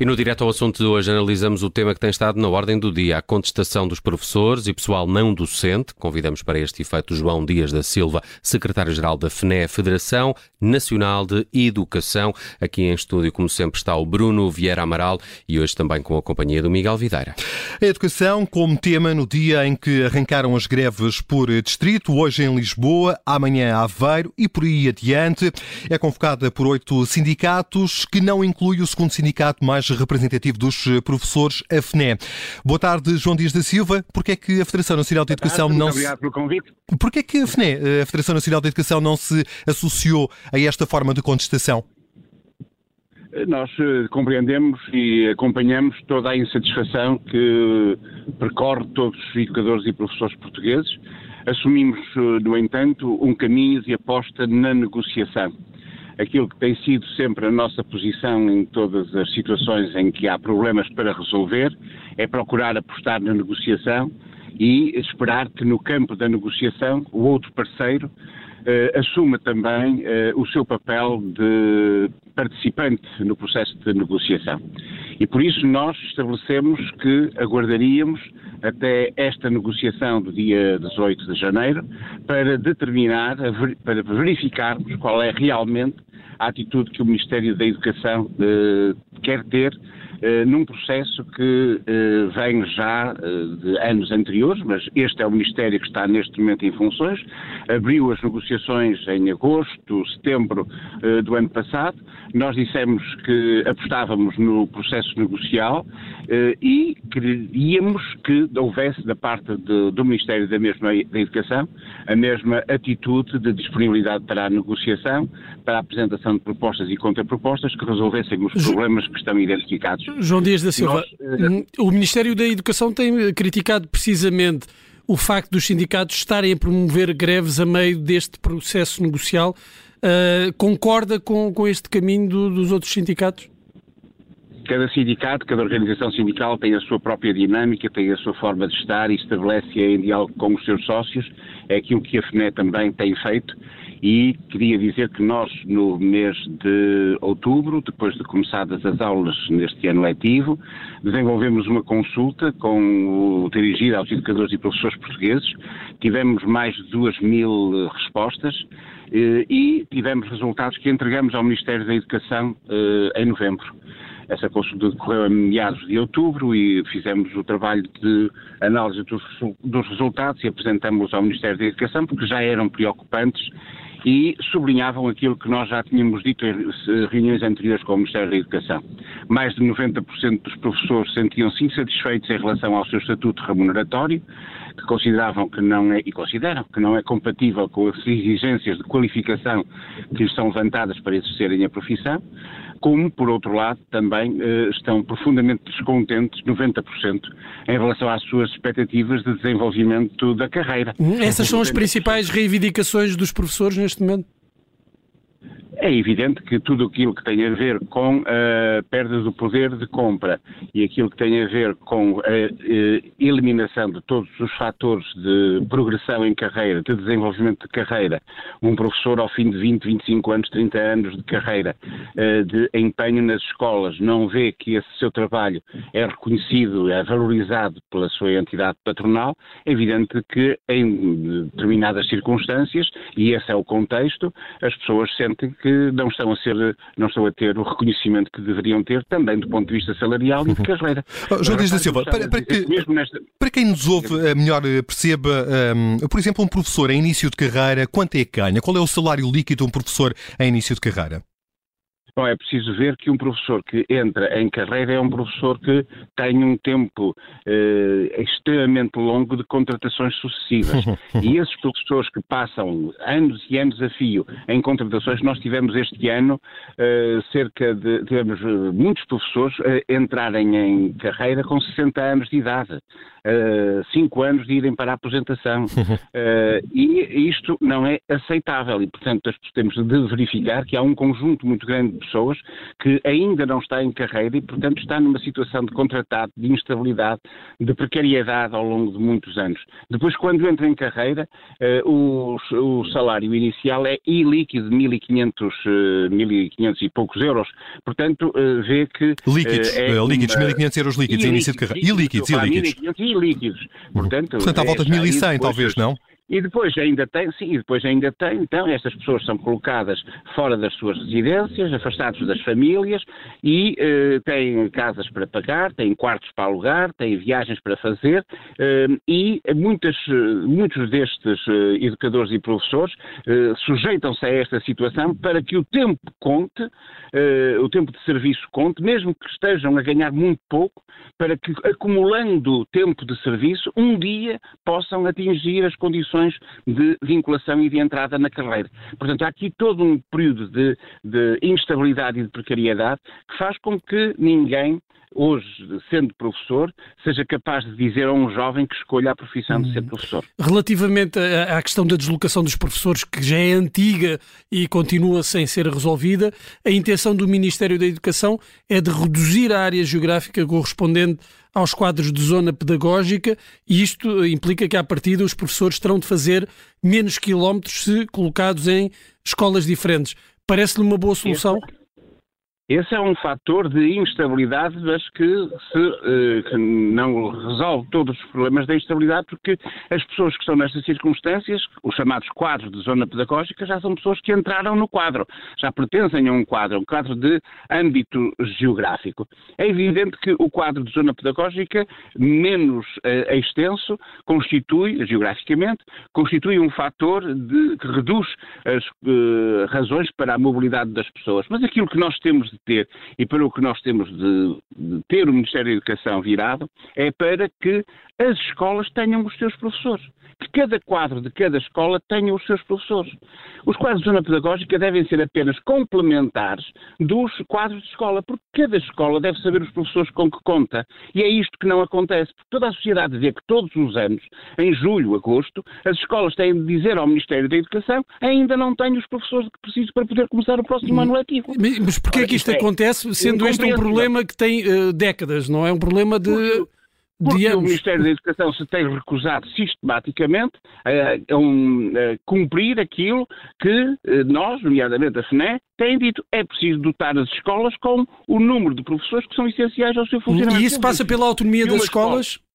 E no direto ao assunto de hoje analisamos o tema que tem estado na ordem do dia, a contestação dos professores e pessoal não docente. Convidamos para este efeito João Dias da Silva, secretário-geral da FNE, Federação Nacional de Educação. Aqui em estúdio, como sempre, está o Bruno Vieira Amaral e hoje também com a companhia do Miguel Videira. A educação como tema no dia em que arrancaram as greves por distrito, hoje em Lisboa, amanhã Aveiro e por aí adiante. É convocada por oito sindicatos, que não inclui o segundo sindicato mais representativo dos professores, a FNE. Boa tarde, João Dias da Silva. Porquê é que a Federação Nacional de Educação tarde, não obrigado se... pelo convite. Porquê é que a FNE, a Federação Nacional de Educação, não se associou a esta forma de contestação? Nós eh, compreendemos e acompanhamos toda a insatisfação que percorre todos os educadores e professores portugueses. Assumimos, eh, no entanto, um caminho de aposta na negociação. Aquilo que tem sido sempre a nossa posição em todas as situações em que há problemas para resolver é procurar apostar na negociação e esperar que no campo da negociação o outro parceiro uh, assuma também uh, o seu papel de participante no processo de negociação. E por isso nós estabelecemos que aguardaríamos até esta negociação do dia 18 de janeiro para determinar, para verificarmos qual é realmente a atitude que o Ministério da Educação uh, quer ter eh, num processo que eh, vem já eh, de anos anteriores, mas este é o Ministério que está neste momento em funções, abriu as negociações em agosto, setembro do ano passado, nós dissemos que apostávamos no processo negocial e queríamos que houvesse da parte de, do Ministério da mesma da Educação a mesma atitude de disponibilidade para a negociação, para a apresentação de propostas e contrapropostas que resolvessem os problemas que estão identificados João Dias da Silva, Nós, eh, o Ministério da Educação tem criticado precisamente o facto dos sindicatos estarem a promover greves a meio deste processo negocial. Uh, concorda com, com este caminho do, dos outros sindicatos? Cada sindicato, cada organização sindical tem a sua própria dinâmica, tem a sua forma de estar e estabelece em diálogo com os seus sócios. É aquilo que a FNE também tem feito e queria dizer que nós, no mês de outubro, depois de começadas as aulas neste ano letivo, desenvolvemos uma consulta com o, dirigida aos educadores e professores portugueses. Tivemos mais de duas mil respostas e tivemos resultados que entregamos ao Ministério da Educação eh, em novembro. Essa consulta decorreu em meados de outubro e fizemos o trabalho de análise dos, dos resultados e apresentamos ao Ministério da Educação porque já eram preocupantes e sublinhavam aquilo que nós já tínhamos dito em reuniões anteriores com o Ministério da Educação. Mais de 90% dos professores sentiam-se insatisfeitos em relação ao seu estatuto remuneratório, que consideravam que não é, e consideram que não é compatível com as exigências de qualificação que lhes são levantadas para exercerem a profissão como, por outro lado, também eh, estão profundamente descontentes, 90%, em relação às suas expectativas de desenvolvimento da carreira. Essas são as principais reivindicações dos professores neste momento? É evidente que tudo aquilo que tem a ver com a perda do poder de compra e aquilo que tem a ver com a eh, eliminação de todos os fatores de progressão em carreira, de desenvolvimento de carreira, um professor ao fim de 20, 25 anos, 30 anos de carreira, eh, de empenho nas escolas, não vê que esse seu trabalho é reconhecido, é valorizado pela sua entidade patronal, é evidente que em determinadas circunstâncias, e esse é o contexto, as pessoas sentem que que não estão a ser, não estão a ter o reconhecimento que deveriam ter, também do ponto de vista salarial e de carreira. Oh, João Dias da Silva, para, para, que, nesta... para, quem nos ouve eh, melhor eh, perceba, um, ehm, por exemplo, um professor em início de carreira, quanto é que ganha? Qual é o salário líquido de um professor em início de carreira? Bom, é preciso ver que um professor que entra em carreira é um professor que tem um tempo eh, extremamente longo de contratações sucessivas. e esses professores que passam anos e anos a fio em contratações, nós tivemos este ano eh, cerca de, tivemos eh, muitos professores eh, entrarem em carreira com 60 anos de idade. Uh, cinco anos de irem para a aposentação. Uh, e isto não é aceitável e, portanto, temos de verificar que há um conjunto muito grande de pessoas que ainda não está em carreira e, portanto, está numa situação de contratado, de instabilidade, de precariedade ao longo de muitos anos. Depois, quando entra em carreira, uh, o, o, salário inicial é ilíquido, 1.500, uh, 1.500 e poucos euros. Portanto, uh, vê que... Líquidos, é líquidos, uma... 1.500 euros líquidos, início de carreira. Ilíquidos, ilíquidos. ilíquidos. Portanto, Portanto à volta de 1.100, é, talvez, não? E depois ainda tem, sim, e depois ainda tem, então, estas pessoas são colocadas fora das suas residências, afastados das famílias e eh, têm casas para pagar, têm quartos para alugar, têm viagens para fazer eh, e muitas, muitos destes eh, educadores e professores eh, sujeitam-se a esta situação para que o tempo conte, eh, o tempo de serviço conte, mesmo que estejam a ganhar muito pouco, para que acumulando tempo de serviço, um dia possam atingir as condições condições de vinculação e de entrada na carreira. Portanto, há aqui todo um período de, de instabilidade e de precariedade que faz com que ninguém hoje, sendo professor, seja capaz de dizer a um jovem que escolha a profissão de ser hum. professor. Relativamente à questão da deslocação dos professores, que já é antiga e continua sem ser resolvida, a intenção do Ministério da Educação é de reduzir a área geográfica correspondente aos quadros de zona pedagógica e isto implica que, à partida, os professores terão de fazer menos quilómetros se colocados em escolas diferentes. Parece-lhe uma boa solução? Esse é um fator de instabilidade, mas que, se, eh, que, não resolve todos os problemas da instabilidade, porque as pessoas que estão nestas circunstâncias, os chamados quadros de zona pedagógica, já são pessoas que entraram no quadro, já pertencem a um quadro, um quadro de âmbito geográfico. É evidente que o quadro de zona pedagógica, menos uh, extenso, constitui, geograficamente, constitui um fator de, que reduz as uh, razões para a mobilidade das pessoas. Mas aquilo que nós temos de ter e para o que nós temos de, de ter o Ministério da Educação virado é para que as escolas tenham os seus professores que cada quadro de cada escola tenha os seus professores. Os quadros de zona pedagógica devem ser apenas complementares dos quadros de escola, porque cada escola deve saber os professores com que conta. E é isto que não acontece, porque toda a sociedade vê que todos os anos, em julho, agosto, as escolas têm de dizer ao Ministério da Educação ainda não tenho os professores que preciso para poder começar o próximo ano letivo. Mas porquê é que isto, isto é acontece, sendo este um problema que tem uh, décadas, não é? Um problema de... Porque porque o Ministério da Educação se tem recusado sistematicamente a, a, um, a cumprir aquilo que eh, nós, nomeadamente a FNE, tem dito. É preciso dotar as escolas com o número de professores que são essenciais ao seu funcionamento. E isso passa pela autonomia das escolas? Escola,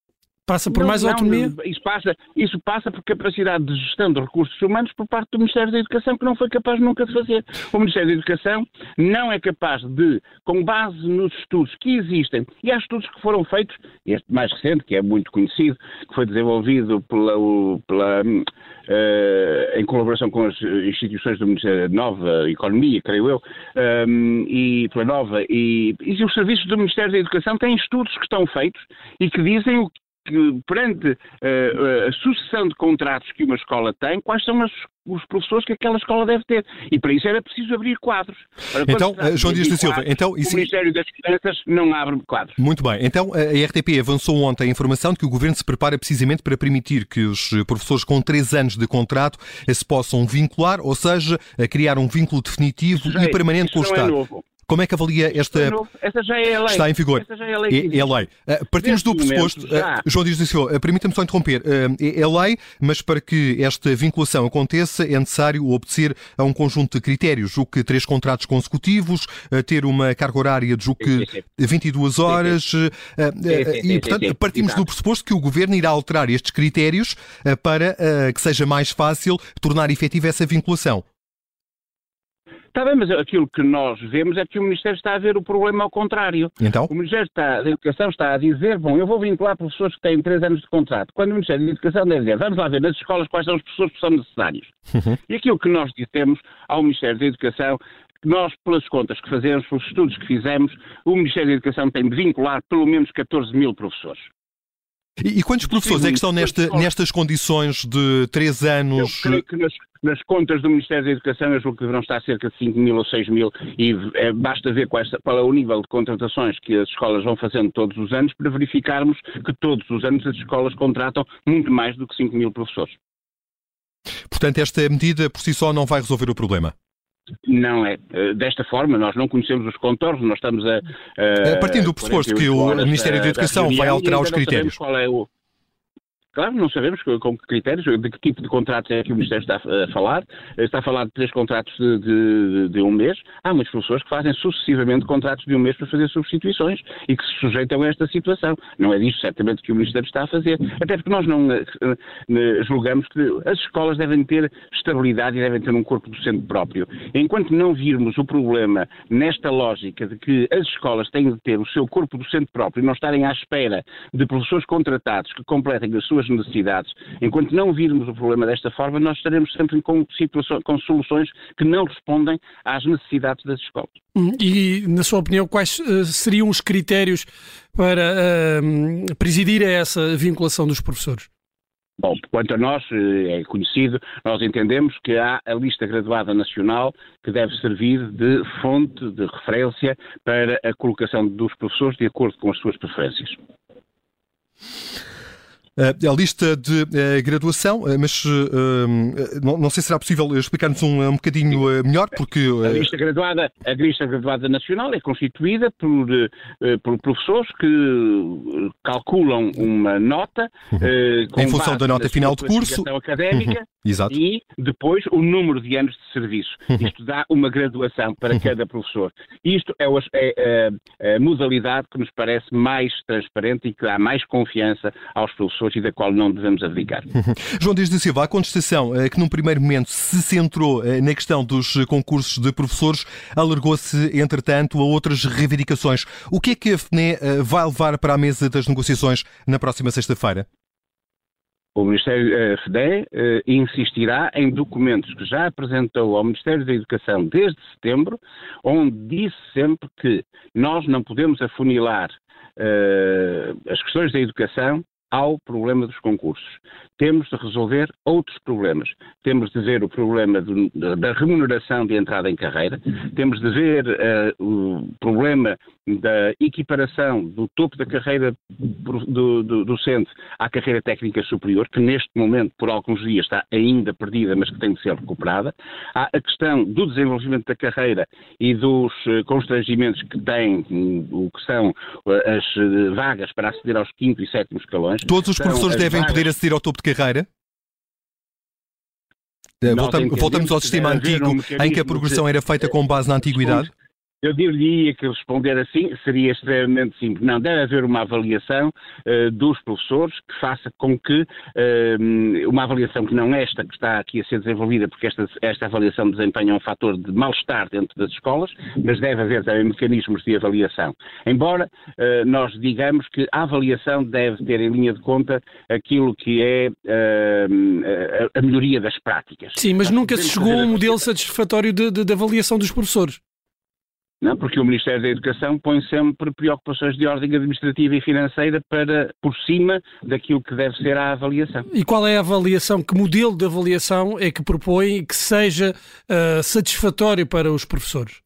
Passa por não, mais autonomia? Não, isso, passa, isso passa por capacidade de gestão de recursos humanos por parte do Ministério da Educação, que não foi capaz nunca de fazer. O Ministério da Educação não é capaz de, com base nos estudos que existem, e há estudos que foram feitos, este mais recente, que é muito conhecido, que foi desenvolvido pela, pela uh, em colaboração com as instituições do Ministério da Nova Economia, creio eu, um, e pela Nova, e, e os serviços do Ministério da Educação têm estudos que estão feitos e que dizem o que, perante uh, a sucessão de contratos que uma escola tem, quais são as, os professores que aquela escola deve ter. E para isso era preciso abrir quadros. Para então, eh, João Dias da Silva, então, isso... o Ministério das Finanças não abre quadros. Muito bem. Então, a RTP avançou ontem a informação de que o Governo se prepara precisamente para permitir que os professores com três anos de contrato se possam vincular, ou seja, a criar um vínculo definitivo e é, permanente com o é Estado. É novo. Como é que avalia esta. Essa já é a lei. Está em vigor. Essa já é a lei. É, é lei. Uh, partimos do pressuposto. Uh, João Dias Silva, uh, permita-me só interromper. É, é lei, mas para que esta vinculação aconteça é necessário obedecer a um conjunto de critérios. Julgo que três contratos consecutivos, ter uma carga horária de julgo que 22 horas. e, portanto, partimos do pressuposto que o Governo irá alterar estes critérios para que seja mais fácil tornar efetiva essa vinculação. Está bem, mas aquilo que nós vemos é que o Ministério está a ver o problema ao contrário. Então? O Ministério está, da Educação está a dizer, bom, eu vou vincular professores que têm três anos de contrato. Quando o Ministério da Educação deve dizer, vamos lá ver nas escolas quais são os professores que são necessários. Uhum. E aquilo que nós dissemos ao Ministério da Educação nós, pelas contas que fazemos, pelos estudos que fizemos, o Ministério da Educação tem de vincular pelo menos 14 mil professores. E, e quantos professores é que estão nesta, nestas condições de três anos? Eu creio que nas, nas, contas do Ministério da Educação eu julgo que deverão estar cerca de 5 mil ou 6 mil e é, basta ver qual, qual é o nível de contratações que as escolas vão fazendo todos os anos para verificarmos que todos os anos as escolas contratam muito mais do que 5 mil professores. Portanto, esta medida por si só não vai resolver o problema? Não é. Desta forma, nós não conhecemos os contornos, nós estamos a. a Partindo do pressuposto que o Ministério da Educação vai alterar os critérios. Qual é o, Claro, não sabemos com que critérios, de que tipo de contratos é que o Ministério está a falar. Está a falar de três contratos de, de, de, um mês. Há muitas pessoas que fazem sucessivamente contratos de um mês para fazer substituições e que se sujeitam a esta situação. Não é disso, certamente, que o Ministério está a fazer. Até porque nós não eh, eh, julgamos que as escolas devem ter estabilidade e devem ter um corpo docente próprio. Enquanto não virmos o problema nesta lógica de que as escolas têm de ter o seu corpo docente próprio e não estarem à espera de professores contratados que completem as suas suas necessidades. Enquanto não virmos o problema desta forma, nós estaremos sempre com, com soluções que não respondem às necessidades das escolas. Hum, e, na sua opinião, quais uh, seriam os critérios para uh, presidir a essa vinculação dos professores? Bom, quanto a nós, eh, é conhecido, nós entendemos que há a lista graduada nacional que deve servir de fonte de referência para a colocação dos professores de acordo com as suas preferências. Eh, a lista de eh, graduação, eh, mas não sei se será possível explicar-nos um, um bocadinho melhor, porque... A lista graduada, a lista graduada nacional é constituída por, por professores que calculam uma nota uhum. em função da nota final de curso académica uhum. Exato. e depois o número de anos de serviço. Uhum. Isto dá uma graduação para cada professor. Isto é, é a, a modalidade que nos parece mais transparente e que dá mais confiança aos professores e da qual não devemos abdicar. João Dias da Silva, a contestação eh, que num primeiro momento se centrou eh, na questão dos concursos de professores alargou-se, entretanto, a outras reivindicações. O que é que a FNE eh, vai levar para a mesa das negociações na próxima sexta-feira? O Ministério FDE insistirá em documentos que já apresentou ao Ministério da Educação desde setembro, onde disse sempre que nós não podemos afunilar as questões da educação ao problema dos concursos. Temos de resolver outros problemas. Temos de ver o problema da remuneração de entrada em carreira, temos de ver uh, o problema da equiparação do topo da carreira do, do, docente à carreira técnica superior, que neste momento, por alguns dias, está ainda perdida, mas que tem de ser recuperada. Há a questão do desenvolvimento da carreira e dos uh, constrangimentos que tem, um, o que são uh, as vagas para aceder aos quinto e sétimo escalões. Todos os professores devem vagas... poder aceder ao topo de carreira? Voltamos, voltamos ao sistema antigo um em que a progressão era feita com base na antiguidade? Eu diria que responder assim seria extremamente simples. Não, deve haver uma avaliação uh, dos professores que faça com que uh, uma avaliação que não esta que está aqui a ser desenvolvida, porque esta, esta avaliação desempenha um fator de mal-estar dentro das escolas, mas deve haver também mecanismos de avaliação. Embora uh, nós digamos que a avaliação deve ter em linha de conta aquilo que é a, a, melhoria das práticas. Sim, mas nunca se chegou a um modelo satisfatório de, de, de avaliação dos professores. Não, porque o Ministério da Educação põe sempre preocupações de ordem administrativa e financeira para por cima daquilo que deve ser a avaliação. E qual é a avaliação, que modelo de avaliação é que propõe que seja uh, satisfatório para os professores?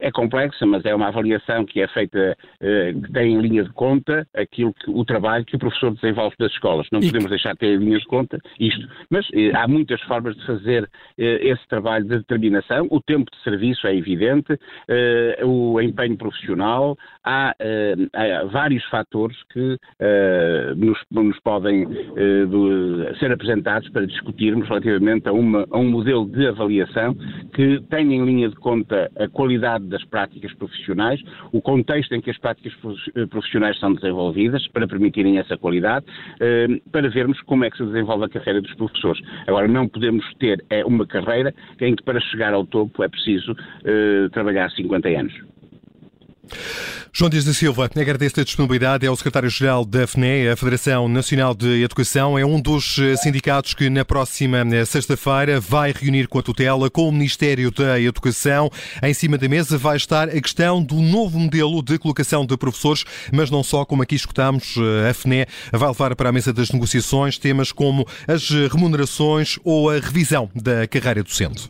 É complexa, mas é uma avaliação que é feita, eh, que tem em linha de conta aquilo que, o trabalho que o professor desenvolve das escolas. Não podemos deixar de ter em linha de conta isto. Mas eh, há muitas formas de fazer eh, esse trabalho de determinação. O tempo de serviço é evidente, o empenho profissional, há, há vários fatores que nos, nos, podem do, ser apresentados para discutirmos relativamente a, uma, a um modelo de avaliação que tenha em linha de conta a qualidade das práticas profissionais, o contexto em que as práticas eh, profissionais são desenvolvidas para permitirem essa qualidade, eh, para vermos como é que se desenvolve a carreira dos professores. Agora, não podemos ter é uma carreira em que para chegar ao topo é preciso eh, trabalhar 50 anos. João Dias da Silva, agradeço a disponibilidade. É o secretário-geral da FNE, a Federação Nacional de Educação. É um dos eh, sindicatos que na próxima eh, sexta-feira vai reunir com a tutela, com o Ministério da Educação. Em cima da mesa vai estar a questão do novo modelo de colocação de professores, mas não só, como aqui escutamos, eh, a FNE vai levar para a mesa das negociações temas como as remunerações ou a revisão da carreira docente.